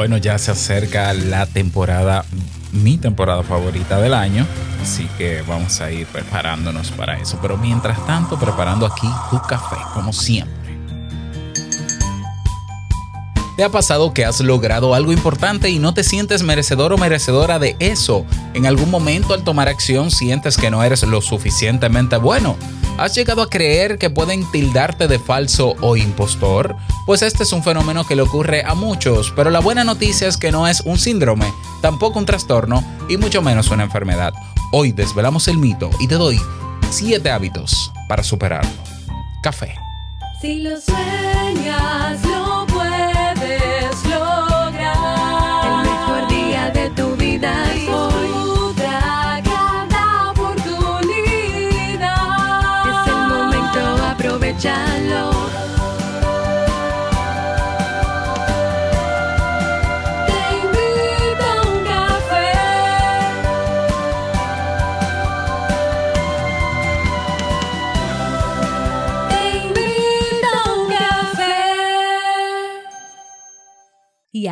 Bueno, ya se acerca la temporada, mi temporada favorita del año, así que vamos a ir preparándonos para eso. Pero mientras tanto, preparando aquí tu café, como siempre. ¿Te ha pasado que has logrado algo importante y no te sientes merecedor o merecedora de eso? En algún momento al tomar acción sientes que no eres lo suficientemente bueno. ¿Has llegado a creer que pueden tildarte de falso o impostor? Pues este es un fenómeno que le ocurre a muchos, pero la buena noticia es que no es un síndrome, tampoco un trastorno y mucho menos una enfermedad. Hoy desvelamos el mito y te doy 7 hábitos para superarlo. Café. Si lo sueñas, lo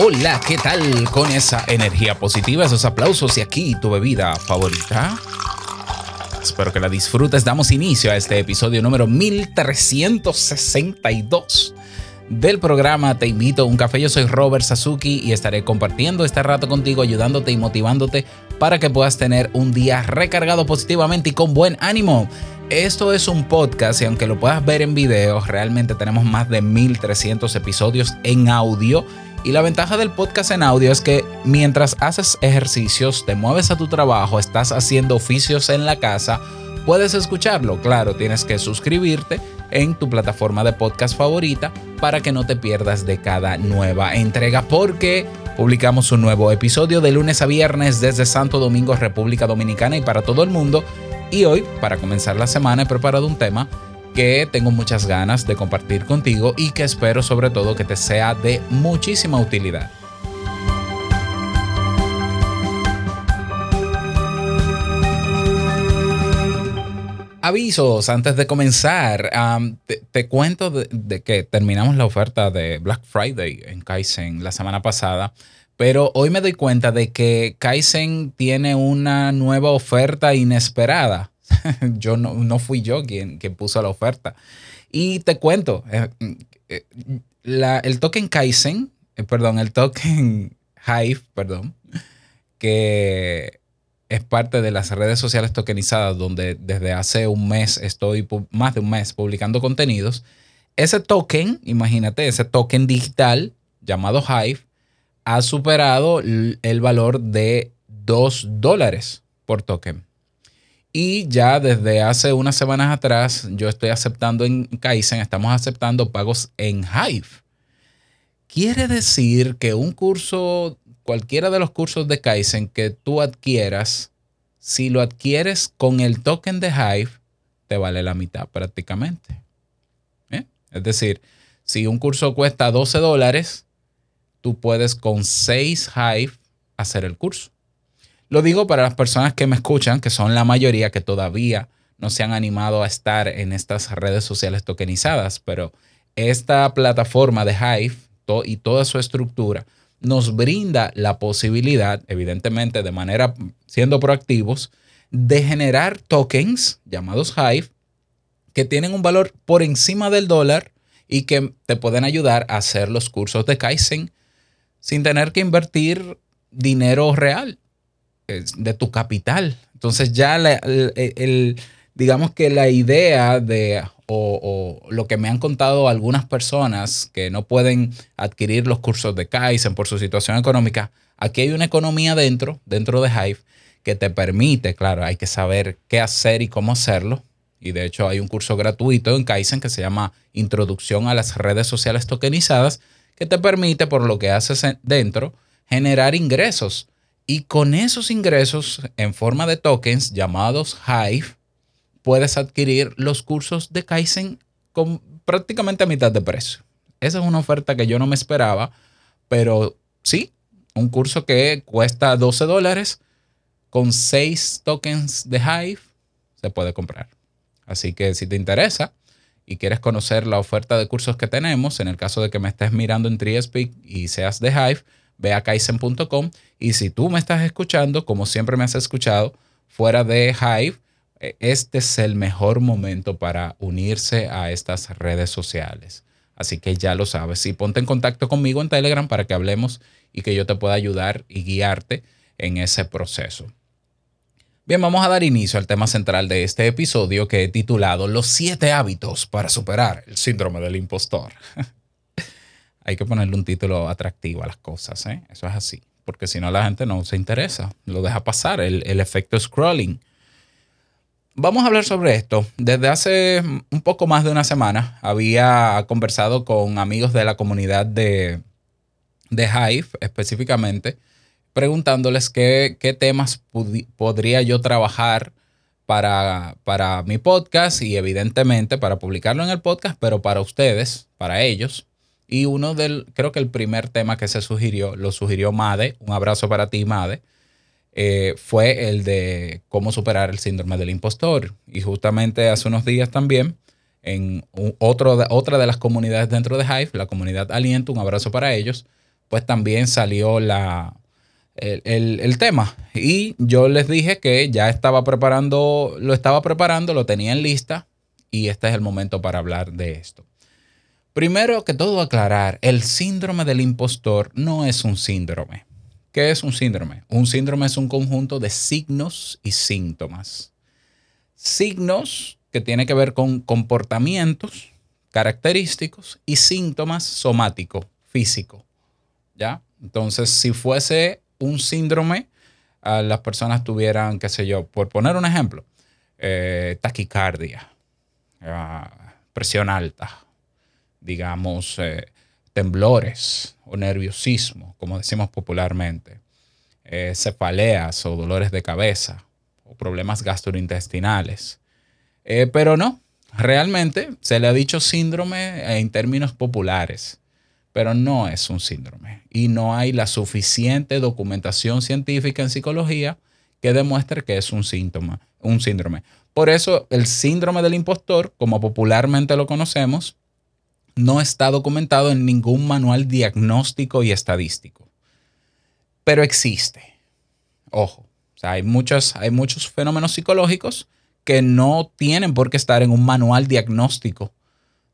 Hola, ¿qué tal con esa energía positiva, esos aplausos y aquí tu bebida favorita? Espero que la disfrutes. Damos inicio a este episodio número 1362 del programa Te invito a un café. Yo soy Robert Sasuki y estaré compartiendo este rato contigo, ayudándote y motivándote para que puedas tener un día recargado positivamente y con buen ánimo. Esto es un podcast y aunque lo puedas ver en video, realmente tenemos más de 1300 episodios en audio y la ventaja del podcast en audio es que mientras haces ejercicios, te mueves a tu trabajo, estás haciendo oficios en la casa, puedes escucharlo. Claro, tienes que suscribirte en tu plataforma de podcast favorita para que no te pierdas de cada nueva entrega porque publicamos un nuevo episodio de lunes a viernes desde Santo Domingo, República Dominicana y para todo el mundo. Y hoy, para comenzar la semana, he preparado un tema que tengo muchas ganas de compartir contigo y que espero sobre todo que te sea de muchísima utilidad. Avisos antes de comenzar. te, cuento de, que terminamos la oferta de Black Friday en Kaizen la semana pasada, pero hoy me doy cuenta de que Kaizen tiene una nueva oferta inesperada. yo no, fui yo quien, puso la oferta. Y te cuento, eh, eh, el token Kaizen, eh, perdón, el token Hive, perdón, que es parte de las redes sociales tokenizadas donde desde hace un mes estoy, más de un mes, publicando contenidos. Ese token, imagínate, ese token digital llamado Hive, ha superado el valor de 2 dólares por token. Y ya desde hace unas semanas atrás yo estoy aceptando en Kaizen, estamos aceptando pagos en Hive. Quiere decir que un curso, cualquiera de los cursos de Kaizen que tú adquieras, si lo adquieres con el token de Hive, te vale la mitad prácticamente. ¿Eh? Es decir, si un curso cuesta 12 dólares, tú puedes con 6 Hive hacer el curso. Lo digo para las personas que me escuchan, que son la mayoría que todavía no se han animado a estar en estas redes sociales tokenizadas, pero esta plataforma de Hive y toda su estructura nos brinda la posibilidad, evidentemente de manera siendo proactivos, de generar tokens llamados Hive que tienen un valor por encima del dólar y que te pueden ayudar a hacer los cursos de Kaizen sin tener que invertir dinero real de tu capital. Entonces ya el, digamos que la idea de o, lo que me han contado algunas personas que no pueden adquirir los cursos de Kaizen por su situación económica, aquí hay una economía dentro, dentro de Hive, que te permite, claro, hay que saber qué hacer y cómo hacerlo. Y de hecho hay un curso gratuito en Kaizen que se llama Introducción a las redes sociales tokenizadas, que te permite, por lo que haces dentro, generar ingresos Y con esos ingresos en forma de tokens llamados Hive, puedes adquirir los cursos de Kaizen con prácticamente a mitad de precio. Esa es una oferta que yo no me esperaba, pero sí, un curso que cuesta 12 dólares con 6 tokens de Hive se puede comprar. Así que si te interesa y quieres conocer la oferta de cursos que tenemos, en el caso de que me estés mirando en Triespeak y seas de Hive, ve a kaizen.com y si tú me estás escuchando, como siempre me has escuchado, fuera de Hive, eh, este es el mejor momento para unirse a estas redes sociales. Así que ya lo sabes. Y ponte en contacto conmigo en Telegram para que hablemos y que yo te pueda ayudar y guiarte en ese proceso. Bien, vamos a dar inicio al tema central de este episodio que he titulado Los siete hábitos para superar el síndrome del impostor. Hay que ponerle un título atractivo a las cosas, ¿eh? Eso es así, porque si no la gente no se interesa, lo deja pasar, el, el efecto scrolling. Vamos a hablar sobre esto. Desde hace un poco más de una semana había conversado con amigos de la comunidad de, de Hive específicamente, preguntándoles qué, qué temas podría yo trabajar para, para mi podcast y evidentemente para publicarlo en el podcast, pero para ustedes, para ellos. Y uno del, creo que el primer tema que se sugirió, lo sugirió Made, un abrazo para ti, Made, eh, fue el de cómo superar el síndrome del impostor. Y justamente hace unos días también, en otro otra de las comunidades dentro de Hive, la comunidad Aliento, un abrazo para ellos, pues también salió la, el, el, tema. Y yo les dije que ya estaba preparando, lo estaba preparando, lo tenía en lista y este es el momento para hablar de esto. Primero que todo aclarar, el síndrome del impostor no es un síndrome. ¿Qué es un síndrome? Un síndrome es un conjunto de signos y síntomas. Signos que tienen que ver con comportamientos característicos y síntomas somáticos, físico. ¿Ya? Entonces, si fuese un síndrome, las personas tuvieran, qué sé yo, por poner un ejemplo, eh, taquicardia, ah, presión alta, digamos, eh, temblores o nerviosismo, como decimos popularmente, eh, cefaleas o dolores de cabeza o problemas gastrointestinales. Eh, pero no, realmente se le ha dicho síndrome en términos populares, pero no es un síndrome y no hay la suficiente documentación científica en psicología que demuestre que es un síntoma, un síndrome. Por eso el síndrome del impostor, como popularmente lo conocemos, no está documentado en ningún manual diagnóstico y estadístico. Pero existe. Ojo, hay, muchos, hay muchos fenómenos psicológicos que no tienen por qué estar en un manual diagnóstico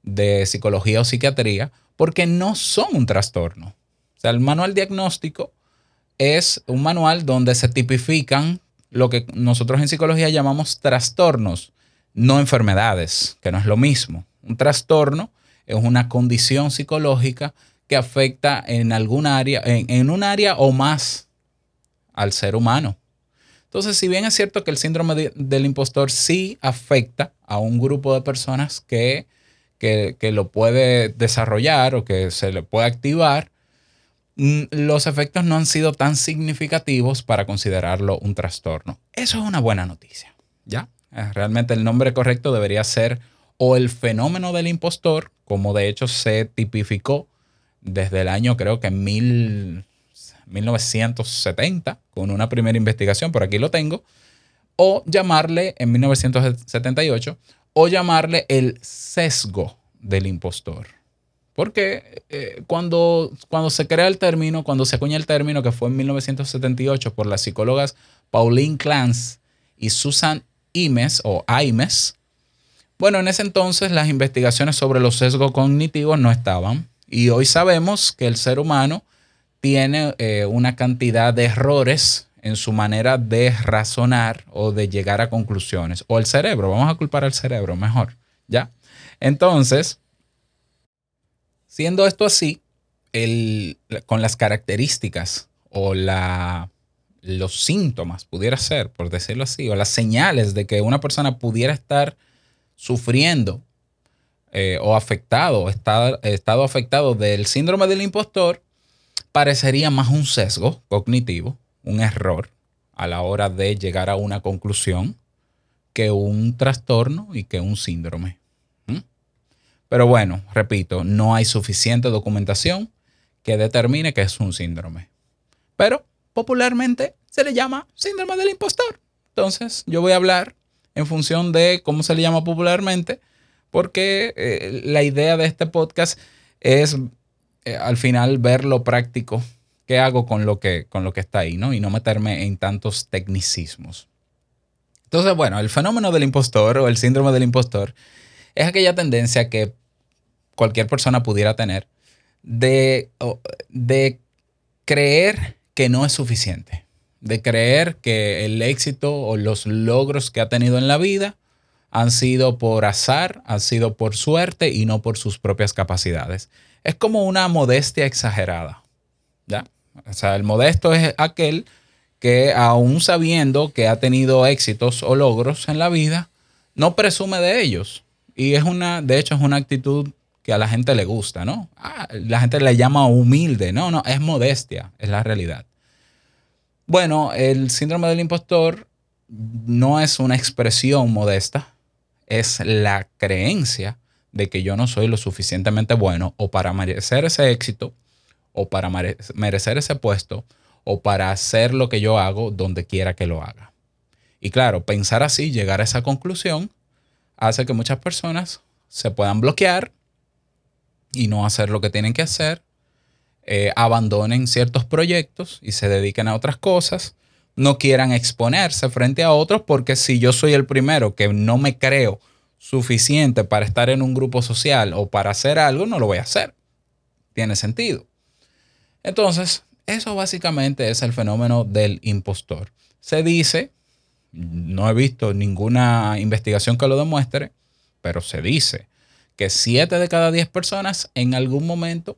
de psicología o psiquiatría porque no son un trastorno. O sea, el manual diagnóstico es un manual donde se tipifican lo que nosotros en psicología llamamos trastornos, no enfermedades, que no es lo mismo. Un trastorno es una condición psicológica que afecta en algún área, en, un área o más al ser humano. Entonces, si bien es cierto que el síndrome del impostor sí afecta a un grupo de personas que, que, lo puede desarrollar o que se le puede activar, mm, los efectos no han sido tan significativos para considerarlo un trastorno. Eso es una buena noticia, ¿ya? Eh, realmente el nombre correcto debería ser o el fenómeno del impostor, como de hecho se tipificó desde el año creo que en 1970, con una primera investigación, por aquí lo tengo, o llamarle en 1978, o llamarle el sesgo del impostor. Porque eh, cuando, cuando se crea el término, cuando se acuña el término, que fue en 1978 por las psicólogas Pauline Clance y Susan Imes o Aimes, bueno, en ese entonces las investigaciones sobre los sesgos cognitivos no estaban y hoy sabemos que el ser humano tiene eh, una cantidad de errores en su manera de razonar o de llegar a conclusiones. O el cerebro, vamos a culpar al cerebro mejor, ¿ya? Entonces, siendo esto así, con las características o la, los síntomas, pudiera ser, por decirlo así, o las señales de que una persona pudiera estar sufriendo eh, o afectado, estado, estado afectado del síndrome del impostor, parecería más un sesgo cognitivo, un error a la hora de llegar a una conclusión que un trastorno y que un síndrome. Pero bueno, repito, no hay suficiente documentación que determine que es un síndrome. Pero popularmente se le llama síndrome del impostor. Entonces, yo voy a hablar en función de cómo se le llama popularmente, porque eh, la idea de este podcast es eh, al final ver lo práctico que hago con lo que, con lo que está ahí, ¿no? Y no meterme en tantos tecnicismos. Entonces, bueno, el fenómeno del impostor o el síndrome del impostor es aquella tendencia que cualquier persona pudiera tener de, de creer que no es suficiente, de creer que el éxito o los logros que ha tenido en la vida han sido por azar, han sido por suerte y no por sus propias capacidades. Es como una modestia exagerada. ¿ya? O sea, el modesto es aquel que aún sabiendo que ha tenido éxitos o logros en la vida, no presume de ellos. Y es una, de hecho, es una actitud que a la gente le gusta, ¿no? Ah, la gente le llama humilde, no, no, es modestia, es la realidad. Bueno, el síndrome del impostor no es una expresión modesta, es la creencia de que yo no soy lo suficientemente bueno o para merecer ese éxito o para merecer ese puesto o para hacer lo que yo hago donde quiera que lo haga. Y claro, pensar así, llegar a esa conclusión, hace que muchas personas se puedan bloquear y no hacer lo que tienen que hacer, eh, abandonen ciertos proyectos y se dediquen a otras cosas, no quieran exponerse frente a otros porque si yo soy el primero que no me creo suficiente para estar en un grupo social o para hacer algo, no lo voy a hacer. Tiene sentido. Entonces, eso básicamente es el fenómeno del impostor. Se dice, no he visto ninguna investigación que lo demuestre, pero se dice que 7 de cada 10 personas en algún momento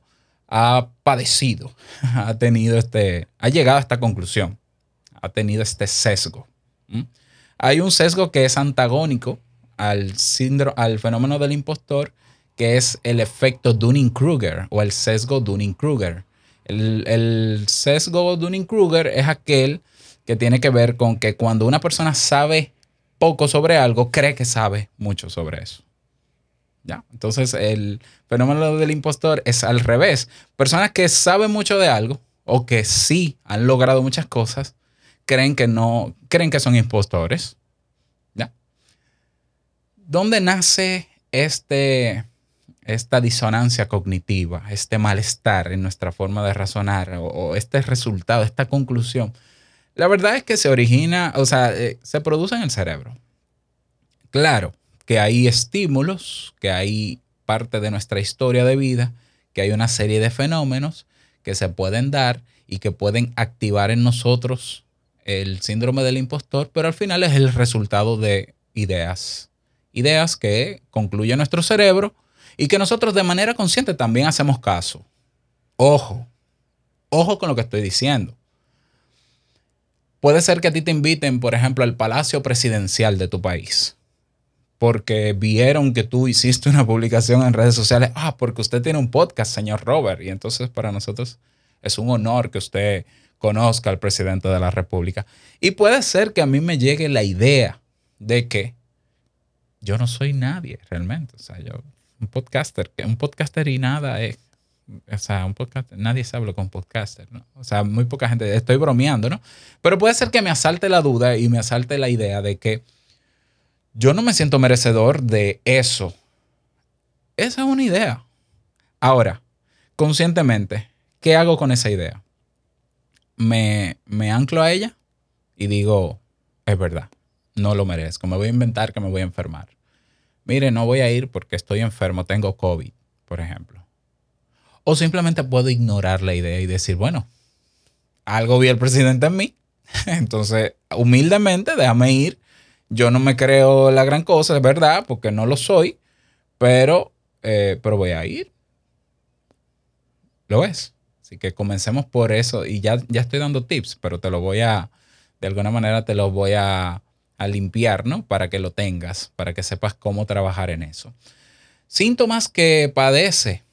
ha padecido, ha tenido este, ha llegado a esta conclusión, ha tenido este sesgo. Hay un sesgo que es antagónico al, síndrome, al fenómeno del impostor, que es el efecto Dunning-Kruger o el sesgo Dunning-Kruger. El, el sesgo Dunning-Kruger es aquel que tiene que ver con que cuando una persona sabe poco sobre algo, cree que sabe mucho sobre eso. Entonces, el fenómeno del impostor es al revés. Personas que saben mucho de algo o que sí han logrado muchas cosas, creen que no, creen que son impostores. ¿Ya? ¿Dónde nace este, esta disonancia cognitiva, este malestar en nuestra forma de razonar o, este resultado, esta conclusión? La verdad es que se origina, o sea, eh, se produce en el cerebro. Claro, que hay estímulos, que hay parte de nuestra historia de vida, que hay una serie de fenómenos que se pueden dar y que pueden activar en nosotros el síndrome del impostor, pero al final es el resultado de ideas. Ideas que concluye nuestro cerebro y que nosotros de manera consciente también hacemos caso. Ojo, ojo con lo que estoy diciendo. Puede ser que a ti te inviten, por ejemplo, al palacio presidencial de tu país porque vieron que tú hiciste una publicación en redes sociales. Ah, porque usted tiene un podcast, señor Robert. Y entonces para nosotros es un honor que usted conozca al presidente de la República. Y puede ser que a mí me llegue la idea de que yo no soy nadie realmente. O sea, yo, un podcaster, un podcaster y nada es. O sea, un podcaster, nadie se habla con podcaster, ¿no? O sea, muy poca gente, estoy bromeando, ¿no? Pero puede ser que me asalte la duda y me asalte la idea de que yo no me siento merecedor de eso. Esa es una idea. Ahora, conscientemente, ¿qué hago con esa idea? Me, me anclo a ella y digo, es verdad, no lo merezco, me voy a inventar que me voy a enfermar. Mire, no voy a ir porque estoy enfermo, tengo COVID, por ejemplo. O simplemente puedo ignorar la idea y decir, bueno, algo vi el presidente en mí, entonces humildemente déjame ir yo no me creo la gran cosa, es verdad, porque no lo soy, pero, eh, pero voy a ir. Lo es. Así que comencemos por eso. Y ya, ya estoy dando tips, pero te lo voy a, de alguna manera te lo voy a, a limpiar, ¿no? Para que lo tengas, para que sepas cómo trabajar en eso. Síntomas que padece.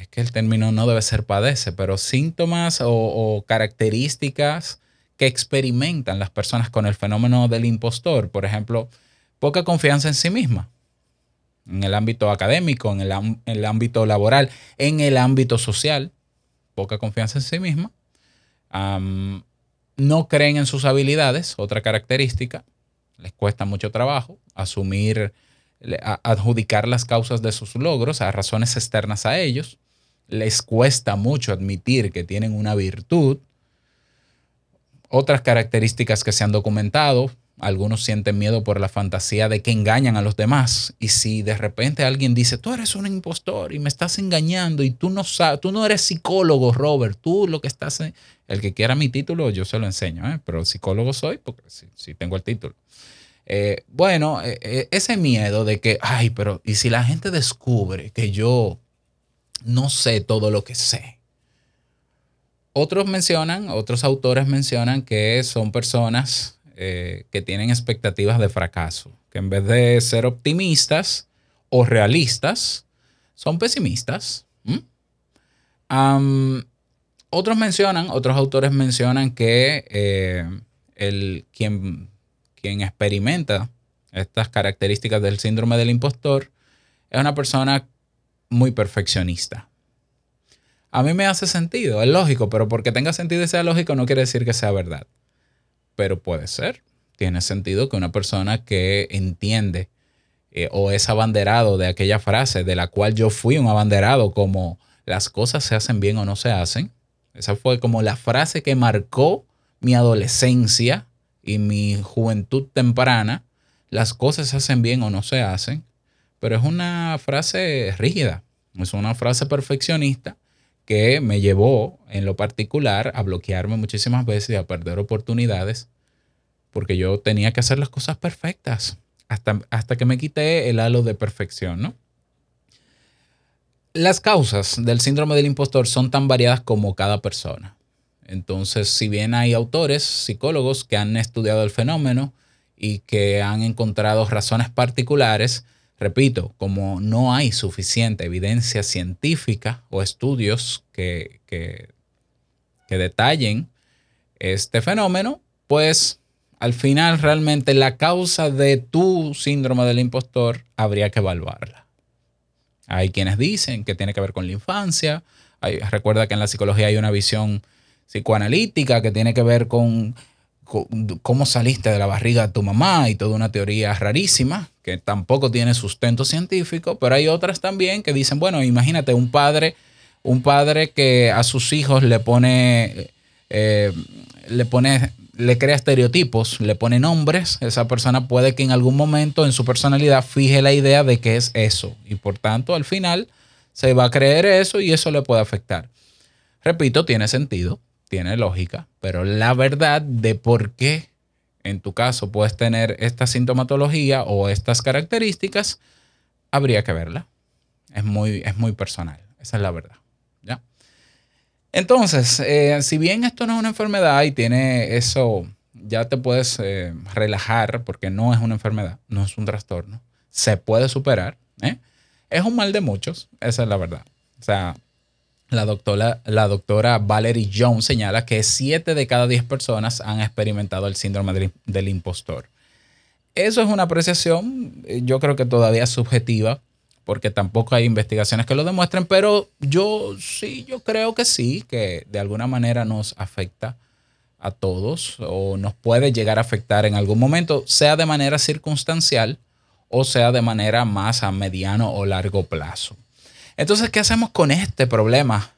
es que el término no debe ser padece, pero síntomas o, o características que experimentan las personas con el fenómeno del impostor. Por ejemplo, poca confianza en sí misma, en el ámbito académico, en el, ámbito laboral, en el ámbito social, poca confianza en sí misma. no creen en sus habilidades, otra característica, les cuesta mucho trabajo asumir, adjudicar las causas de sus logros a razones externas a ellos, les cuesta mucho admitir que tienen una virtud, otras características que se han documentado, algunos sienten miedo por la fantasía de que engañan a los demás. Y si de repente alguien dice, tú eres un impostor y me estás engañando y tú no sabes, tú no eres psicólogo, Robert, tú lo que estás, el que quiera mi título, yo se lo enseño, ¿eh? pero psicólogo soy porque sí, tengo el título. Eh, bueno, eh, ese miedo de que, ay, pero ¿y si la gente descubre que yo no sé todo lo que sé? Otros mencionan, otros autores mencionan que son personas eh, que tienen expectativas de fracaso, que en vez de ser optimistas o realistas, son pesimistas. otros mencionan, otros autores mencionan que eh, el, quien, quien experimenta estas características del síndrome del impostor es una persona muy perfeccionista. A mí me hace sentido, es lógico, pero porque tenga sentido y sea lógico no quiere decir que sea verdad. Pero puede ser. Tiene sentido que una persona que entiende eh, o es abanderado de aquella frase de la cual yo fui un abanderado como las cosas se hacen bien o no se hacen. Esa fue como la frase que marcó mi adolescencia y mi juventud temprana. Las cosas se hacen bien o no se hacen. Pero es una frase rígida, es una frase perfeccionista que me llevó en lo particular a bloquearme muchísimas veces y a perder oportunidades porque yo tenía que hacer las cosas perfectas hasta, hasta que me quité el halo de perfección, ¿no? Las causas del síndrome del impostor son tan variadas como cada persona. Entonces, si bien hay autores, psicólogos que han estudiado el fenómeno y que han encontrado razones particulares, Repito, como no hay suficiente evidencia científica o estudios que, que, detallen este fenómeno, pues al final realmente la causa de tu síndrome del impostor habría que evaluarla. Hay quienes dicen que tiene que ver con la infancia. recuerda que en la psicología hay una visión psicoanalítica que tiene que ver con cómo saliste de la barriga de tu mamá y toda una teoría rarísima que tampoco tiene sustento científico, pero hay otras también que dicen, bueno, imagínate un padre, un padre que a sus hijos le pone, eh, le pone, le crea estereotipos, le pone nombres, esa persona puede que en algún momento en su personalidad fije la idea de que es eso y por tanto al final se va a creer eso y eso le puede afectar. Repito, tiene sentido, tiene lógica, pero la verdad de por qué en tu caso puedes tener esta sintomatología o estas características, habría que verla. Es muy, es muy personal, esa es la verdad. ¿ya? Entonces, eh, si bien esto no es una enfermedad y tiene eso, ya te puedes eh, relajar porque no es una enfermedad, no es un trastorno, se puede superar. ¿eh? Es un mal de muchos, esa es la verdad. O sea, la doctora, la doctora Valerie Jones señala que 7 de cada 10 personas han experimentado el síndrome del, impostor. Eso es una apreciación, eh, yo creo que todavía subjetiva, porque tampoco hay investigaciones que lo demuestren, pero yo sí, yo creo que sí, que de alguna manera nos afecta a todos o nos puede llegar a afectar en algún momento, sea de manera circunstancial o sea de manera más a mediano o largo plazo. Entonces, ¿qué hacemos con este problema?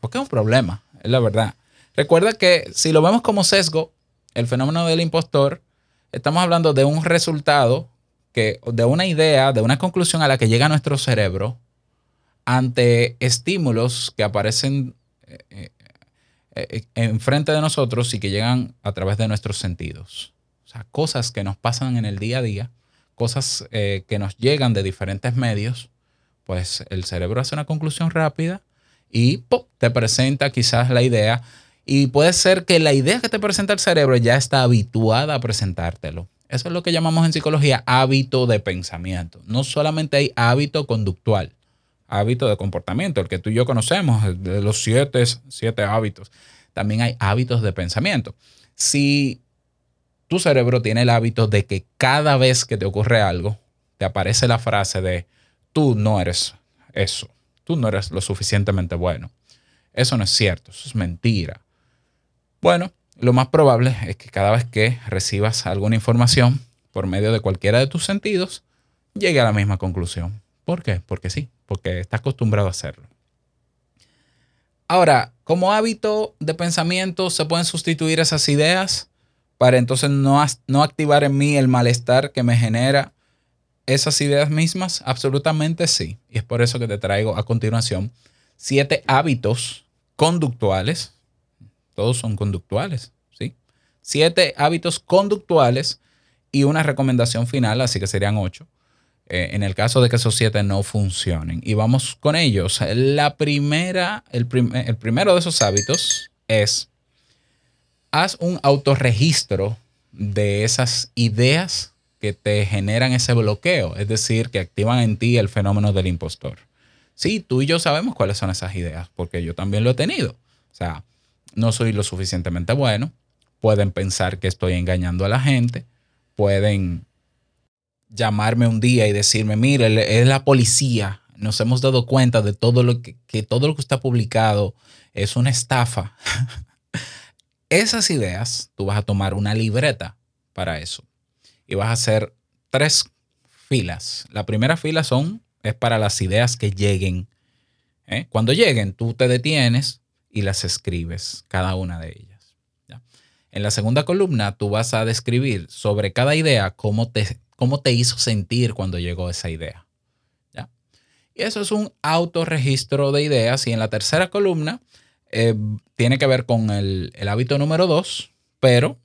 Porque es un problema, es la verdad. Recuerda que si lo vemos como sesgo, el fenómeno del impostor, estamos hablando de un resultado, que, de una idea, de una conclusión a la que llega nuestro cerebro ante estímulos que aparecen eh, eh, eh, enfrente de nosotros y que llegan a través de nuestros sentidos. O sea, cosas que nos pasan en el día a día, cosas que nos llegan de diferentes medios pues el cerebro hace una conclusión rápida y te presenta quizás la idea. Y puede ser que la idea que te presenta el cerebro ya está habituada a presentártelo. Eso es lo que llamamos en psicología hábito de pensamiento. No solamente hay hábito conductual, hábito de comportamiento, el que tú y yo conocemos, de los siete, siete hábitos. También hay hábitos de pensamiento. Si tu cerebro tiene el hábito de que cada vez que te ocurre algo, te aparece la frase de tú no eres eso, tú no eres lo suficientemente bueno. Eso no es cierto, eso es mentira. Bueno, lo más probable es que cada vez que recibas alguna información por medio de cualquiera de tus sentidos, llegue a la misma conclusión. ¿Por qué? Porque sí, porque estás acostumbrado a hacerlo. Ahora, como hábito de pensamiento, ¿se pueden sustituir esas ideas para entonces no, no activar en mí el malestar que me genera esas ideas mismas? Absolutamente sí. Y es por eso que te traigo a continuación siete hábitos conductuales. Todos son conductuales, ¿sí? Siete hábitos conductuales y una recomendación final, así que serían ocho, eh, en el caso de que esos siete no funcionen. Y vamos con ellos. La primera, el, el primero de esos hábitos es, haz un autorregistro de esas ideas que te generan ese bloqueo, es decir, que activan en ti el fenómeno del impostor. Sí, tú y yo sabemos cuáles son esas ideas, porque yo también lo he tenido. O sea, no soy lo suficientemente bueno, pueden pensar que estoy engañando a la gente, pueden llamarme un día y decirme, mire, es la policía, nos hemos dado cuenta de todo lo que, que todo lo que está publicado es una estafa. Esas ideas, tú vas a tomar una libreta para eso y vas a hacer tres filas. La primera fila son, es para las ideas que lleguen. ¿eh? Cuando lleguen, tú te detienes y las escribes, cada una de ellas. En la segunda columna, tú vas a describir sobre cada idea cómo te, cómo te hizo sentir cuando llegó esa idea. Y eso es un autorregistro de ideas. Y en la tercera columna, eh, tiene que ver con el, el hábito número dos, pero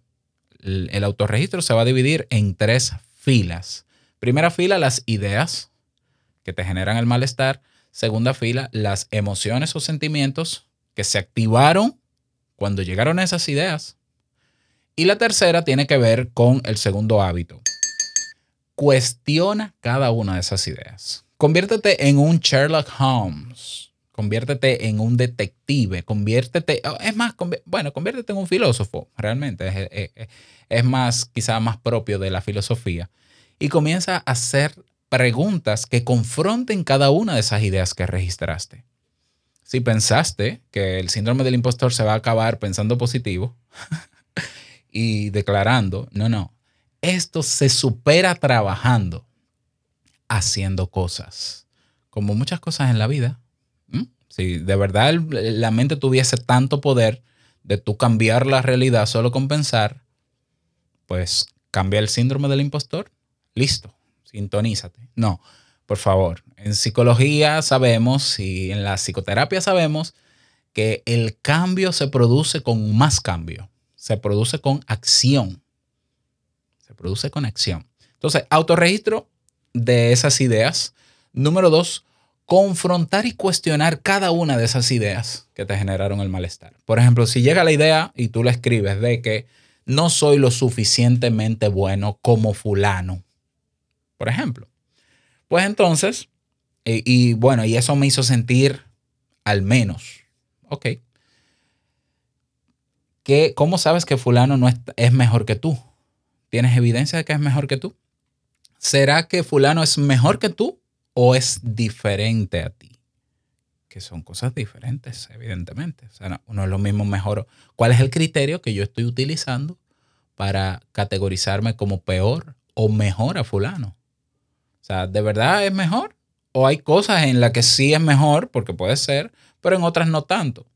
el, autorregistro se va a dividir en tres filas. Primera fila, las ideas que te generan el malestar. Segunda fila, las emociones o sentimientos que se activaron cuando llegaron esas ideas. Y la tercera tiene que ver con el segundo hábito. Cuestiona cada una de esas ideas. Conviértete en un Sherlock Holmes conviértete en un detective, conviértete, oh, es más, bueno, conviértete en un filósofo, realmente, es, más, quizá más propio de la filosofía, y comienza a hacer preguntas que confronten cada una de esas ideas que registraste. Si pensaste que el síndrome del impostor se va a acabar pensando positivo y declarando, no, no, esto se supera trabajando, haciendo cosas, como muchas cosas en la vida si de verdad la mente tuviese tanto poder de tú cambiar la realidad solo con pensar, pues cambia el síndrome del impostor. Listo, sintonízate. No, por favor. En psicología sabemos y en la psicoterapia sabemos que el cambio se produce con más cambio. Se produce con acción. Se produce con acción. Entonces, autorregistro de esas ideas. Número dos, confrontar y cuestionar cada una de esas ideas que te generaron el malestar. Por ejemplo, si llega la idea y tú la escribes de que no soy lo suficientemente bueno como fulano, por ejemplo, pues entonces, y, bueno, y eso me hizo sentir al menos, ok. ¿Qué, ¿Cómo sabes que fulano no es, es mejor que tú? ¿Tienes evidencia de que es mejor que tú? ¿Será que fulano es mejor que tú o es diferente a ti? Que son cosas diferentes, evidentemente. O sea, no, es lo mismo mejor. ¿Cuál es el criterio que yo estoy utilizando para categorizarme como peor o mejor a fulano? O sea, ¿de verdad es mejor? ¿O hay cosas en las que sí es mejor, porque puede ser, pero en otras no tanto?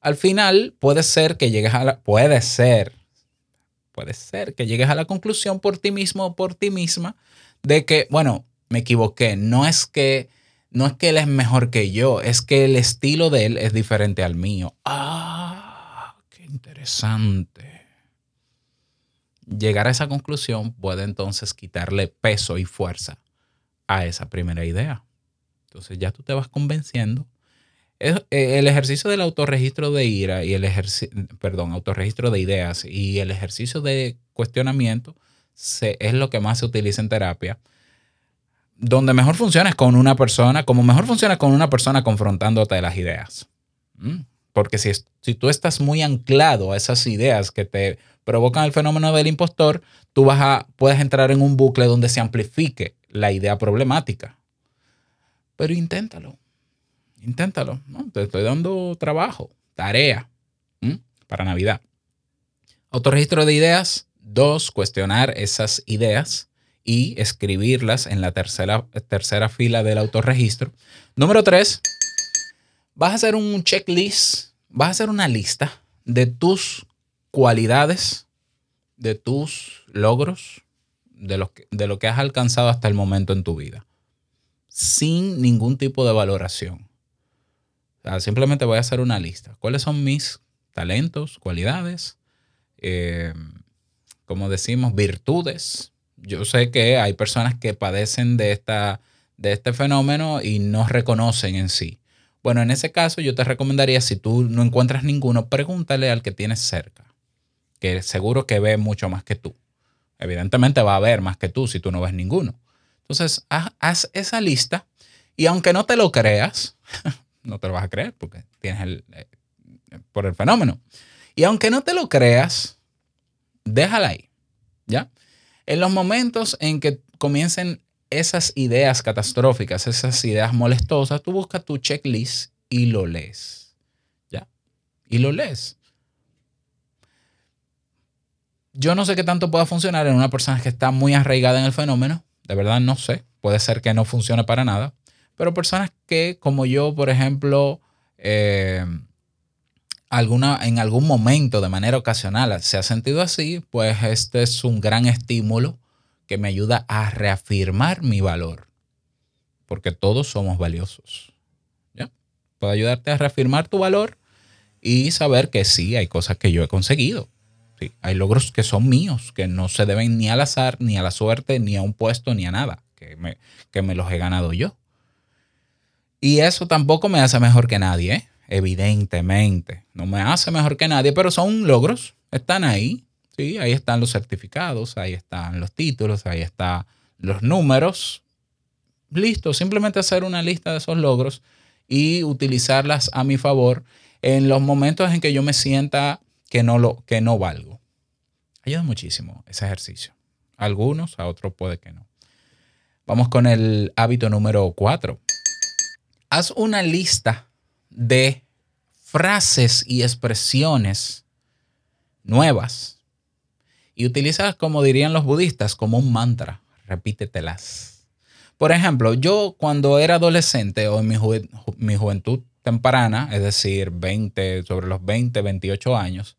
Al final puede ser que llegues a la... Puede ser, puede ser que llegues a la conclusión por ti mismo o por ti misma de que, bueno, me equivoqué. No es que no es que él es mejor que yo, es que el estilo de él es diferente al mío. Ah, qué interesante. Llegar a esa conclusión puede entonces quitarle peso y fuerza a esa primera idea. Entonces ya tú te vas convenciendo. Eh, el ejercicio del autorregistro de ira y el ejercicio, perdón, autorregistro de ideas y el ejercicio de cuestionamiento es lo que más se utiliza en terapia donde mejor funciona es con una persona, como mejor funciona con una persona confrontándote las ideas. Mm, Porque si, si tú estás muy anclado a esas ideas que te provocan el fenómeno del impostor, tú vas a, puedes entrar en un bucle donde se amplifique la idea problemática. Pero inténtalo. Inténtalo. Te estoy dando trabajo, tarea para Navidad. Autorregistro de ideas. Dos, cuestionar esas ideas y escribirlas en la tercera, tercera fila del autorregistro. Número tres, vas a hacer un checklist, vas a hacer una lista de tus cualidades, de tus logros, de lo, que, de lo que has alcanzado hasta el momento en tu vida, sin ningún tipo de valoración. simplemente voy a hacer una lista. ¿Cuáles son mis talentos, cualidades? Eh, como decimos, virtudes. Yo sé que hay personas que padecen de, esta, de este fenómeno y no reconocen en sí. Bueno, en ese caso yo te recomendaría, si tú no encuentras ninguno, pregúntale al que tienes cerca, que seguro que ve mucho más que tú. Evidentemente va a ver más que tú si tú no ves ninguno. Entonces, haz, esa lista y aunque no te lo creas, no te lo vas a creer porque tienes el, eh, por el fenómeno. Y aunque no te lo creas, déjala ahí, ¿ya? En los momentos en que comiencen esas ideas catastróficas, esas ideas molestosas, tú buscas tu checklist y lo lees. ¿Ya? Y lo lees. Yo no sé qué tanto pueda funcionar en una persona que está muy arraigada en el fenómeno. De verdad no sé. Puede ser que no funcione para nada. Pero personas que, como yo, por ejemplo, eh, alguna, en algún momento de manera ocasional se ha sentido así, pues este es un gran estímulo que me ayuda a reafirmar mi valor, porque todos somos valiosos. ¿ya? Puede ayudarte a reafirmar tu valor y saber que sí, hay cosas que yo he conseguido. Sí, hay logros que son míos, que no se deben ni al azar, ni a la suerte, ni a un puesto, ni a nada, que me, que me los he ganado yo. Y eso tampoco me hace mejor que nadie, ¿eh? Evidentemente. No me hace mejor que nadie, pero son logros, están ahí Sí, ahí están los certificados, ahí están los títulos, ahí están los números. Listo, simplemente hacer una lista de esos logros y utilizarlas a mi favor en los momentos en que yo me sienta que no, lo, que no valgo. Ayuda muchísimo ese ejercicio. algunos, a otros puede que no. Vamos con el hábito número cuatro. Haz una lista de frases y expresiones nuevas y utilizas, como dirían los budistas, como un mantra. Repítetelas. Por ejemplo, yo cuando era adolescente o en mi, juventud temprana, es decir, 20, sobre los 20, 28 años,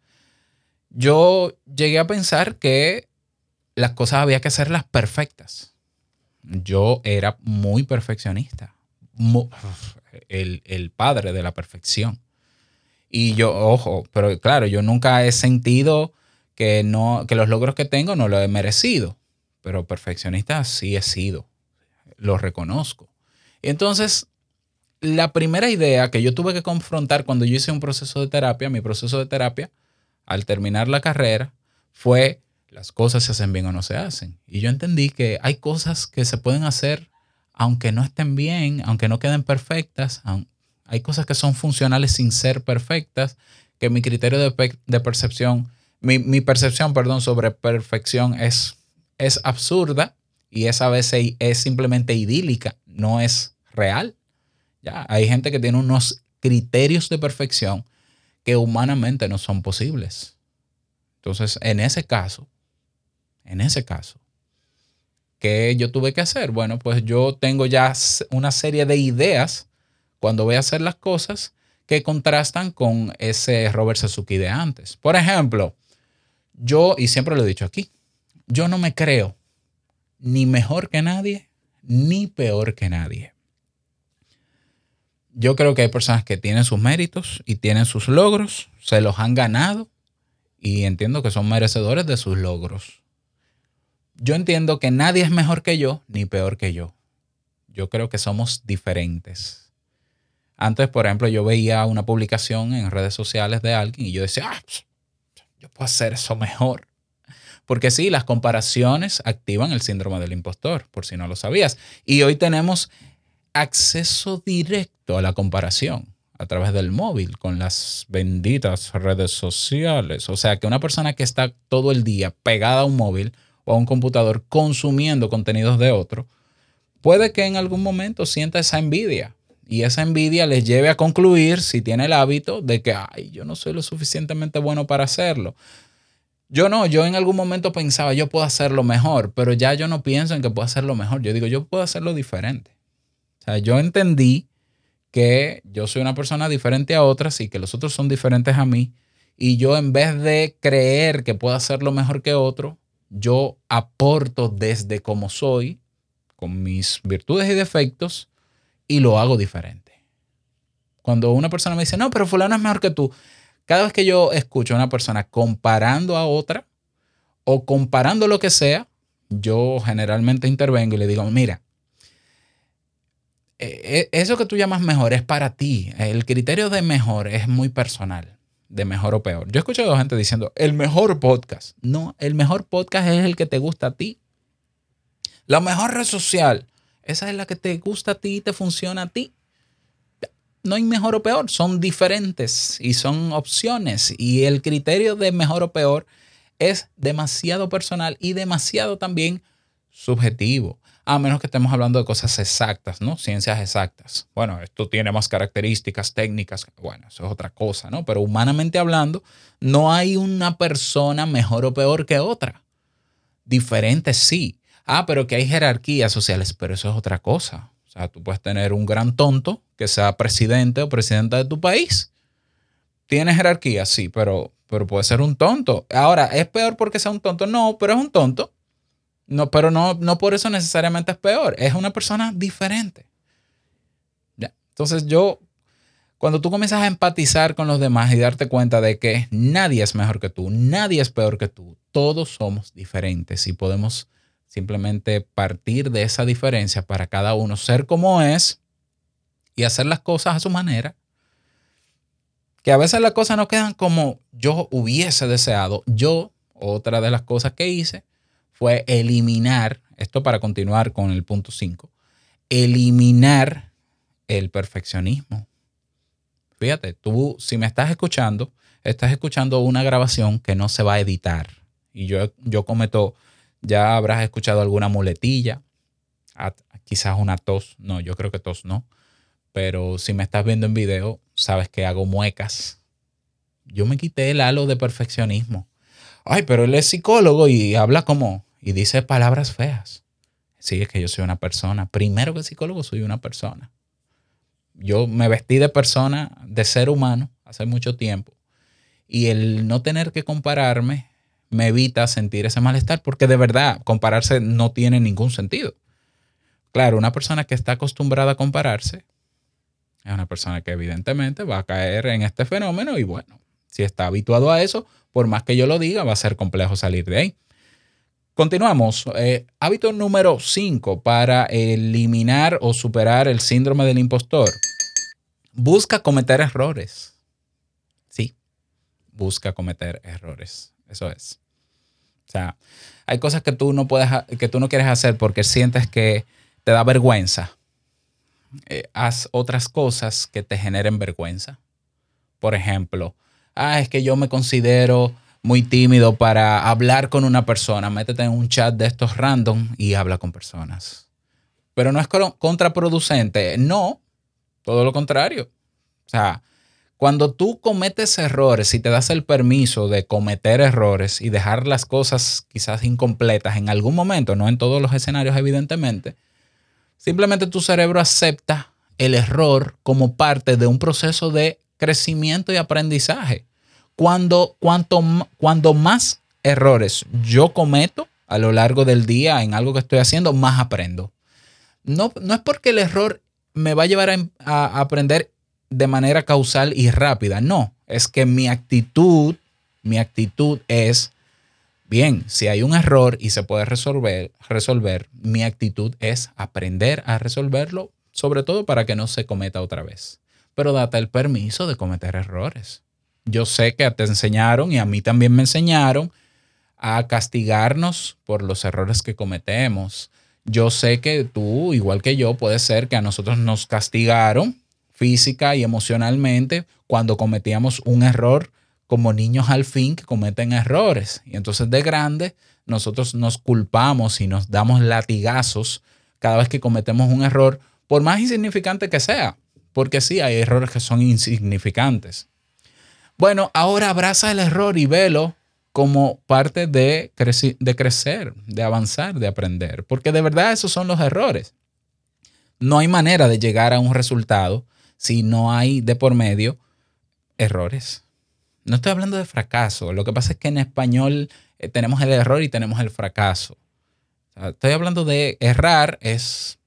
yo llegué a pensar que las cosas había que hacerlas perfectas. Yo era muy perfeccionista, el, el, padre de la perfección. Y yo, ojo, pero claro, yo nunca he sentido que, no, que los logros que tengo no los he merecido, pero perfeccionista sí he sido, lo reconozco. Entonces, la primera idea que yo tuve que confrontar cuando yo hice un proceso de terapia, mi proceso de terapia, al terminar la carrera, fue las cosas se hacen bien o no se hacen. Y yo entendí que hay cosas que se pueden hacer aunque no estén bien, aunque no queden perfectas, hay cosas que son funcionales sin ser perfectas, que mi criterio de, de percepción mi, percepción, perdón, sobre perfección es, es absurda y esa veces es simplemente idílica, no es real. Ya, hay gente que tiene unos criterios de perfección que humanamente no son posibles. Entonces, en ese caso, en ese caso, ¿qué yo tuve que hacer? Bueno, pues yo tengo ya una serie de ideas cuando voy a hacer las cosas que contrastan con ese Robert Suzuki de antes. Por ejemplo, yo, y siempre lo he dicho aquí, yo no me creo ni mejor que nadie, ni peor que nadie. Yo creo que hay personas que tienen sus méritos y tienen sus logros, se los han ganado y entiendo que son merecedores de sus logros. Yo entiendo que nadie es mejor que yo ni peor que yo. Yo creo que somos diferentes. Antes, por ejemplo, yo veía una publicación en redes sociales de alguien y yo decía, ah, puedo hacer eso mejor. Porque sí, las comparaciones activan el síndrome del impostor, por si no lo sabías. Y hoy tenemos acceso directo a la comparación. a través del móvil, con las benditas redes sociales. O sea, que una persona que está todo el día pegada a un móvil o a un computador consumiendo contenidos de otro, puede que en algún momento sienta esa envidia. Y esa envidia les lleve a concluir, si tiene el hábito, de que, ay, yo no soy lo suficientemente bueno para hacerlo. Yo no, yo en algún momento pensaba, yo puedo hacerlo mejor, pero ya yo no pienso en que puedo hacerlo mejor. Yo digo, yo puedo hacerlo diferente. O sea, yo entendí que yo soy una persona diferente a otras y que los otros son diferentes a mí. Y yo en vez de creer que puedo hacerlo mejor que otro, yo aporto desde como soy, con mis virtudes y defectos, y lo hago diferente. Cuando una persona me dice, no, pero fulano es mejor que tú, cada vez que yo escucho a una persona comparando a otra o comparando lo que sea, yo generalmente intervengo y le digo, mira, eh, eh, eso que tú llamas mejor es para ti. El criterio de mejor es muy personal, de mejor o peor. Yo he escuchado gente diciendo, el mejor podcast. No, el mejor podcast es el que te gusta a ti. La mejor red social, esa es la que te gusta a ti y te funciona a ti. No hay mejor o peor, son diferentes y son opciones. Y el criterio de mejor o peor es demasiado personal y demasiado también subjetivo a menos que estemos hablando de cosas exactas, ¿no? Ciencias exactas. Bueno, esto tiene más características técnicas, bueno, eso es otra cosa, ¿no? Pero humanamente hablando, no hay una persona mejor o peor que otra. Diferente sí. Ah, pero que hay jerarquías sociales, pero eso es otra cosa. O sea, tú puedes tener un gran tonto que sea presidente o presidenta de tu país. Tiene jerarquía, sí, pero, pero puede ser un tonto. Ahora, ¿es peor porque sea un tonto? No, pero es un tonto. No, pero no, no por eso necesariamente es peor. Es una persona diferente. ¿Ya? Entonces yo, cuando tú comienzas a empatizar con los demás y darte cuenta de que nadie es mejor que tú, nadie es peor que tú, todos somos diferentes y podemos simplemente partir de esa diferencia para cada uno ser como es y hacer las cosas a su manera. Que a veces las cosas no quedan como yo hubiese deseado. Yo, otra de las cosas que hice, fue eliminar, esto para continuar con el punto 5, eliminar el perfeccionismo. Fíjate, tú si me estás escuchando, estás escuchando una grabación que no se va a editar. Y yo, yo cometo, ya habrás escuchado alguna muletilla, quizás una tos, no, yo creo que tos no. Pero si me estás viendo en video, sabes que hago muecas. Yo me quité el halo de perfeccionismo. Ay, pero él es psicólogo y habla como, y dice palabras feas. Sí, es que yo soy una persona. Primero que psicólogo, soy una persona. Yo me vestí de persona, de ser humano, hace mucho tiempo. Y el no tener que compararme me evita sentir ese malestar, porque de verdad compararse no tiene ningún sentido. Claro, una persona que está acostumbrada a compararse es una persona que evidentemente va a caer en este fenómeno y bueno, si está habituado a eso, por más que yo lo diga, va a ser complejo salir de ahí. Continuamos. Eh, hábito número 5 para eliminar o superar el síndrome del impostor. Busca cometer errores. Sí, busca cometer errores. Eso es. O sea, hay cosas que tú no puedes, que tú no quieres hacer porque sientes que te da vergüenza. Eh, haz otras cosas que te generen vergüenza. Por ejemplo, ah, es que yo me considero muy tímido para hablar con una persona, métete en un chat de estos random y habla con personas. Pero no es contraproducente, no, todo lo contrario. O sea, cuando tú cometes errores y te das el permiso de cometer errores y dejar las cosas quizás incompletas en algún momento, no en todos los escenarios evidentemente, simplemente tu cerebro acepta el error como parte de un proceso de crecimiento y aprendizaje cuando, cuanto, cuando más errores yo cometo a lo largo del día en algo que estoy haciendo, más aprendo. No, no es porque el error me va a llevar a, a aprender de manera causal y rápida, no, es que mi actitud, mi actitud es, bien, si hay un error y se puede resolver, resolver, mi actitud es aprender a resolverlo, sobre todo para que no se cometa otra vez. Pero date el permiso de cometer errores yo sé que te enseñaron y a mí también me enseñaron a castigarnos por los errores que cometemos. Yo sé que tú, igual que yo, puede ser que a nosotros nos castigaron física y emocionalmente cuando cometíamos un error como niños al fin que cometen errores. Y entonces de grande nosotros nos culpamos y nos damos latigazos cada vez que cometemos un error, por más insignificante que sea, porque sí, hay errores que son insignificantes. Bueno, ahora abraza el error y velo como parte de, de crecer, de avanzar, de aprender, porque de verdad esos son los errores. No hay manera de llegar a un resultado si no hay de por medio errores. No estoy hablando de fracaso. Lo que pasa es que en español eh, tenemos el error y tenemos el fracaso. estoy hablando de errar, es,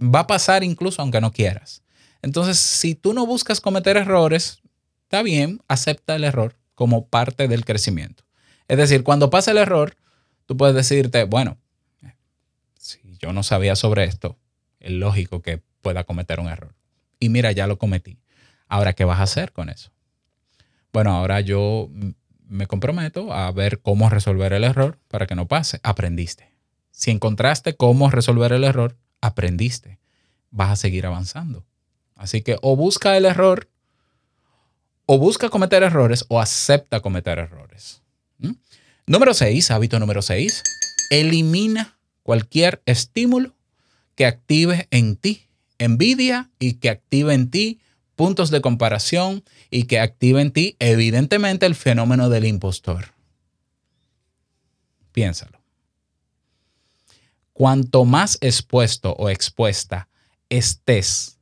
va a pasar incluso aunque no quieras. Entonces, si tú no buscas cometer errores, está bien, acepta el error como parte del crecimiento. Es decir, cuando pasa el error, tú puedes decirte, bueno, si yo no sabía sobre esto, es lógico que pueda cometer un error. Y mira, ya lo cometí. Ahora, ¿qué vas a hacer con eso? Bueno, ahora yo me comprometo a ver cómo resolver el error para que no pase. Aprendiste. Si encontraste cómo resolver el error, aprendiste. Vas a seguir avanzando. Así que o busca el error, o busca cometer errores, o acepta cometer errores. ¿Mm? Número 6, hábito número 6, elimina cualquier estímulo que active en ti envidia y que active en ti puntos de comparación y que active en ti, evidentemente, el fenómeno del impostor. Piénsalo. Cuanto más expuesto o expuesta estés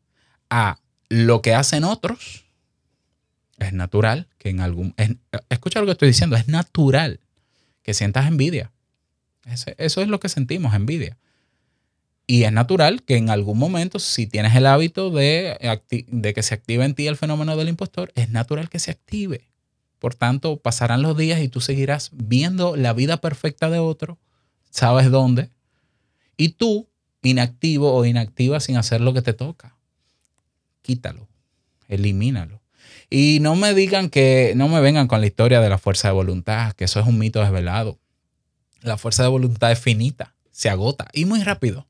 a lo que hacen otros, es natural que en algún... escucha lo que estoy diciendo, es natural que sientas envidia. Eso es lo que sentimos, envidia. Y es natural que en algún momento, si tienes el hábito de, de, que se active en ti el fenómeno del impostor, es natural que se active. Por tanto, pasarán los días y tú seguirás viendo la vida perfecta de otro, sabes dónde, y tú, inactivo o inactiva sin hacer lo que te toca. Quítalo, elimínalo. Y no me digan que, no me vengan con la historia de la fuerza de voluntad, que eso es un mito desvelado. La fuerza de voluntad es finita, se agota y muy rápido.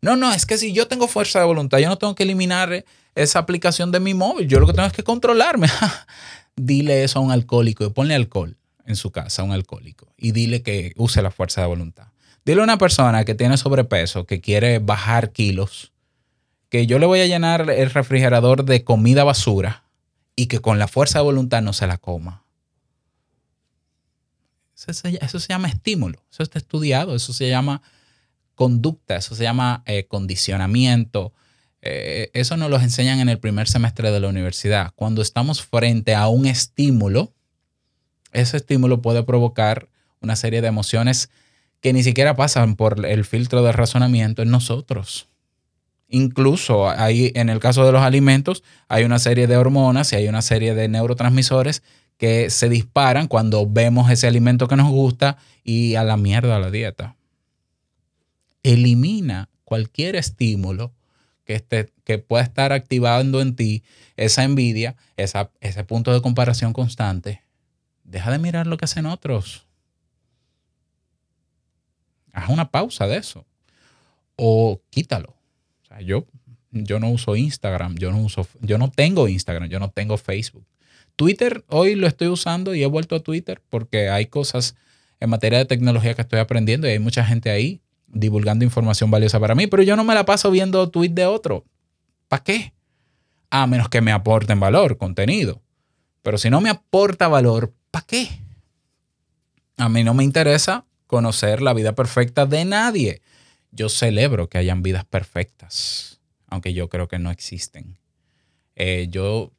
No, no, es que si yo tengo fuerza de voluntad, yo no tengo que eliminar esa aplicación de mi móvil. Yo lo que tengo es que controlarme. dile eso a un alcohólico y ponle alcohol en su casa a un alcohólico y dile que use la fuerza de voluntad. Dile a una persona que tiene sobrepeso, que quiere bajar kilos, que yo le voy a llenar el refrigerador de comida basura y que con la fuerza de voluntad no se la coma. Eso se llama estímulo, eso está estudiado, eso se llama conducta, eso se llama eh, condicionamiento. Eh, eso nos lo enseñan en el primer semestre de la universidad. Cuando estamos frente a un estímulo, ese estímulo puede provocar una serie de emociones que ni siquiera pasan por el filtro de razonamiento en nosotros. Incluso hay, en el caso de los alimentos, hay una serie de hormonas y hay una serie de neurotransmisores que se disparan cuando vemos ese alimento que nos gusta y a la mierda la dieta elimina cualquier estímulo que, esté, que pueda estar activando en ti esa envidia, esa, ese punto de comparación constante. Deja de mirar lo que hacen otros. Haz una pausa de eso. O quítalo. Yo, yo no uso Instagram, yo no, uso, yo no tengo Instagram, yo no tengo Facebook. Twitter hoy lo estoy usando y he vuelto a Twitter porque hay cosas en materia de tecnología que estoy aprendiendo y hay mucha gente ahí divulgando información valiosa para mí, pero yo no me la paso viendo tweets de otro. ¿Para qué? A menos que me aporten valor, contenido. Pero si no me aporta valor, ¿para qué? A mí no me interesa conocer la vida perfecta de nadie. Yo celebro que hayan vidas perfectas, aunque yo creo que no existen. Eh, yo,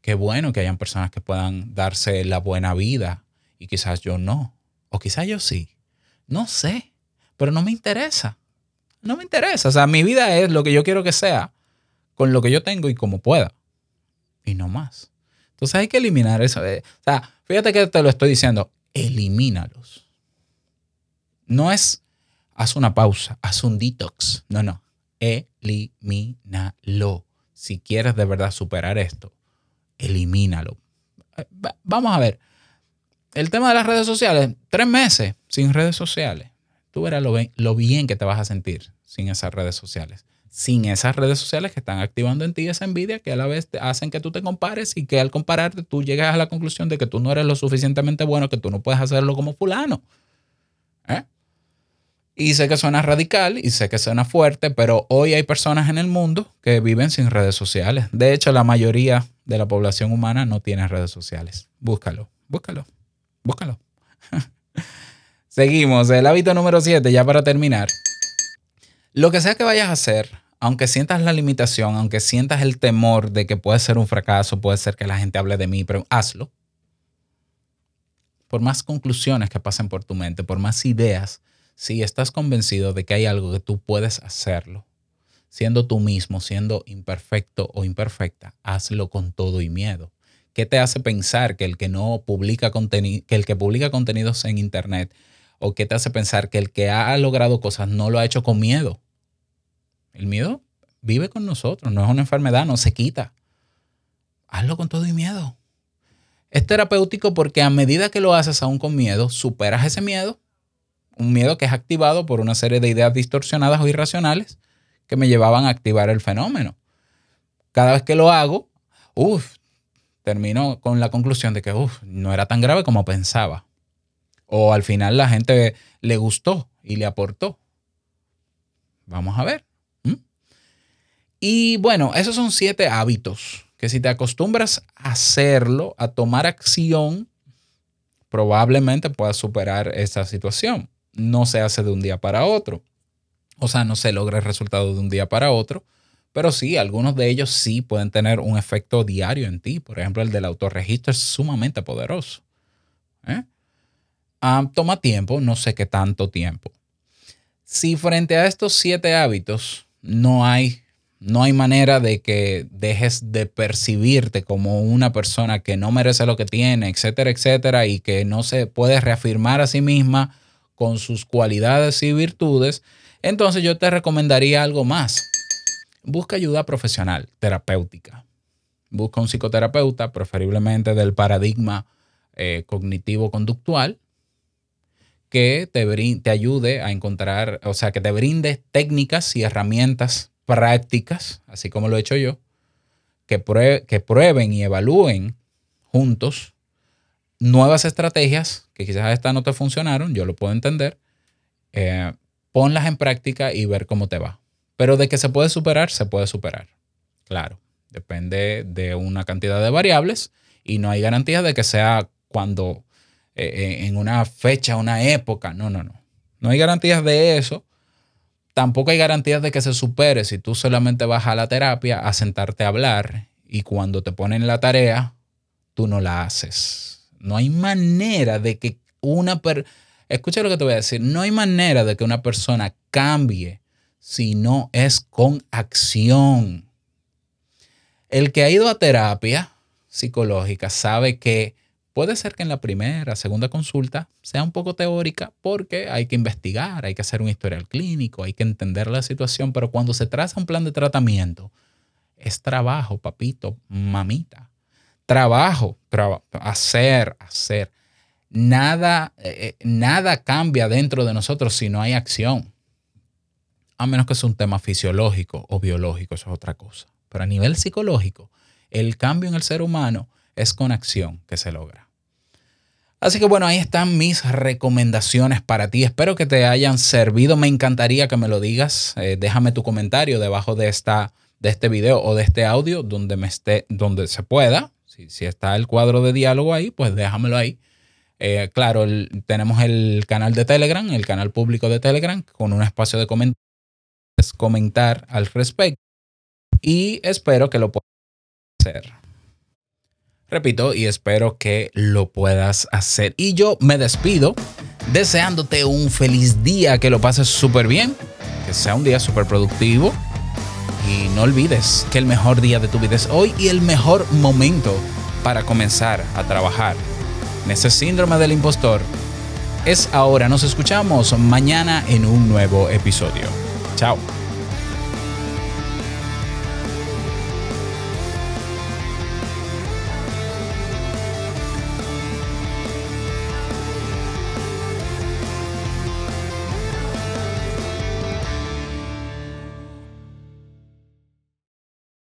qué bueno que hayan personas que puedan darse la buena vida y quizás yo no, o quizás yo sí. No sé pero no me interesa. No me interesa. O sea, mi vida es lo que yo quiero que sea, con lo que yo tengo y como pueda. Y no más. Entonces hay que eliminar eso. o sea, fíjate que te lo estoy diciendo, elimínalos. No es, haz una pausa, haz un detox. No, no. Elimínalo. Si quieres de verdad superar esto, elimínalo. Eh, vamos a ver. El tema de las redes sociales, tres meses sin redes sociales tú verás lo bien, que te vas a sentir sin esas redes sociales. sin esas redes sociales que están activando en ti esa envidia que a la vez te hacen que tú te compares y que al compararte tú llegas a la conclusión de que tú no eres lo suficientemente bueno, que tú no puedes hacerlo como fulano. ¿Eh? Y sé que suena radical y sé que suena fuerte, pero hoy hay personas en el mundo que viven sin redes sociales. De hecho, la mayoría de la población humana no tiene redes sociales. Búscalo, búscalo, búscalo. Seguimos, el hábito número 7, ya para terminar. Lo que sea que vayas a hacer, aunque sientas la limitación, aunque sientas el temor de que puede ser un fracaso, puede ser que la gente hable de mí, pero hazlo. Por más conclusiones que pasen por tu mente, por más ideas, si estás convencido de que hay algo que tú puedes hacerlo, siendo tú mismo, siendo imperfecto o imperfecta, hazlo con todo y miedo. ¿Qué te hace pensar que el que no publica contenido, que el que publica contenidos en internet, o qué te hace pensar que el que ha logrado cosas no lo ha hecho con miedo? El miedo vive con nosotros, no es una enfermedad, no se quita. Hazlo con todo y miedo. Es terapéutico porque a medida que lo haces aún con miedo, superas ese miedo, un miedo que es activado por una serie de ideas distorsionadas o irracionales que me llevaban a activar el fenómeno. Cada vez que lo hago, uff, termino con la conclusión de que uff, no era tan grave como pensaba. O al final la gente le gustó y le aportó. Vamos a ver. Y bueno, esos son siete hábitos que si te acostumbras a hacerlo, a tomar acción, probablemente puedas superar esa situación. No se hace de un día para otro. O sea, no se logra el resultado de un día para otro, pero sí, algunos de ellos sí pueden tener un efecto diario en ti. Por ejemplo, el del autorregistro es sumamente poderoso. ¿eh? Ah, toma tiempo, no sé qué tanto tiempo. Si frente a estos siete hábitos no hay no hay manera de que dejes de percibirte como una persona que no merece lo que tiene, etcétera, etcétera, y que no se puede reafirmar a sí misma con sus cualidades y virtudes, entonces yo te recomendaría algo más. Busca ayuda profesional, terapéutica. Busca un psicoterapeuta, preferiblemente del paradigma eh, cognitivo-conductual, que te, ayude a encontrar, o sea, que te brinde técnicas y herramientas prácticas, así como lo he hecho yo, que prueben y evalúen juntos nuevas estrategias que quizás estas no te funcionaron, yo lo puedo entender, eh, ponlas en práctica y ver cómo te va. Pero de que se puede superar, se puede superar. Claro, depende de una cantidad de variables y no hay garantía de que sea cuando eh, eh, en una fecha, una época, no, no, no. No hay garantías de eso tampoco hay garantías de que se supere si tú solamente vas a la terapia a sentarte a hablar y cuando te ponen la tarea, tú no la haces. No hay manera de que una persona, escucha lo que te voy a decir, no hay manera de que una persona cambie si no es con acción. El que ha ido a terapia psicológica sabe que Puede ser que en la primera, segunda consulta sea un poco teórica porque hay que investigar, hay que hacer un historial clínico, hay que entender la situación, pero cuando se traza un plan de tratamiento, es trabajo, papito, mamita. Trabajo, hacer, hacer. Nada, eh, eh, nada cambia dentro de nosotros si no hay acción. A menos que sea un tema fisiológico o biológico, eso es otra cosa. Pero a nivel psicológico, el cambio en el ser humano es con acción que se logra. Así que bueno, ahí están mis recomendaciones para ti. Espero que te hayan servido. Me encantaría que me lo digas. Eh, déjame tu comentario debajo de, esta, de este video o de este audio donde, me esté, donde se pueda. Si, está el cuadro de diálogo ahí, pues déjamelo ahí. Eh, claro, tenemos el canal de Telegram, el canal público de Telegram, con un espacio de comentarios, comentar al respecto. Y espero que lo puedas hacer. Repito, y espero que lo puedas hacer. Y yo me despido deseándote un feliz día, que lo pases súper bien, que sea un día súper productivo. Y no olvides que el mejor día de tu vida es hoy y el mejor momento para comenzar a trabajar en ese síndrome del impostor es ahora. Nos escuchamos mañana en un nuevo episodio. Chao.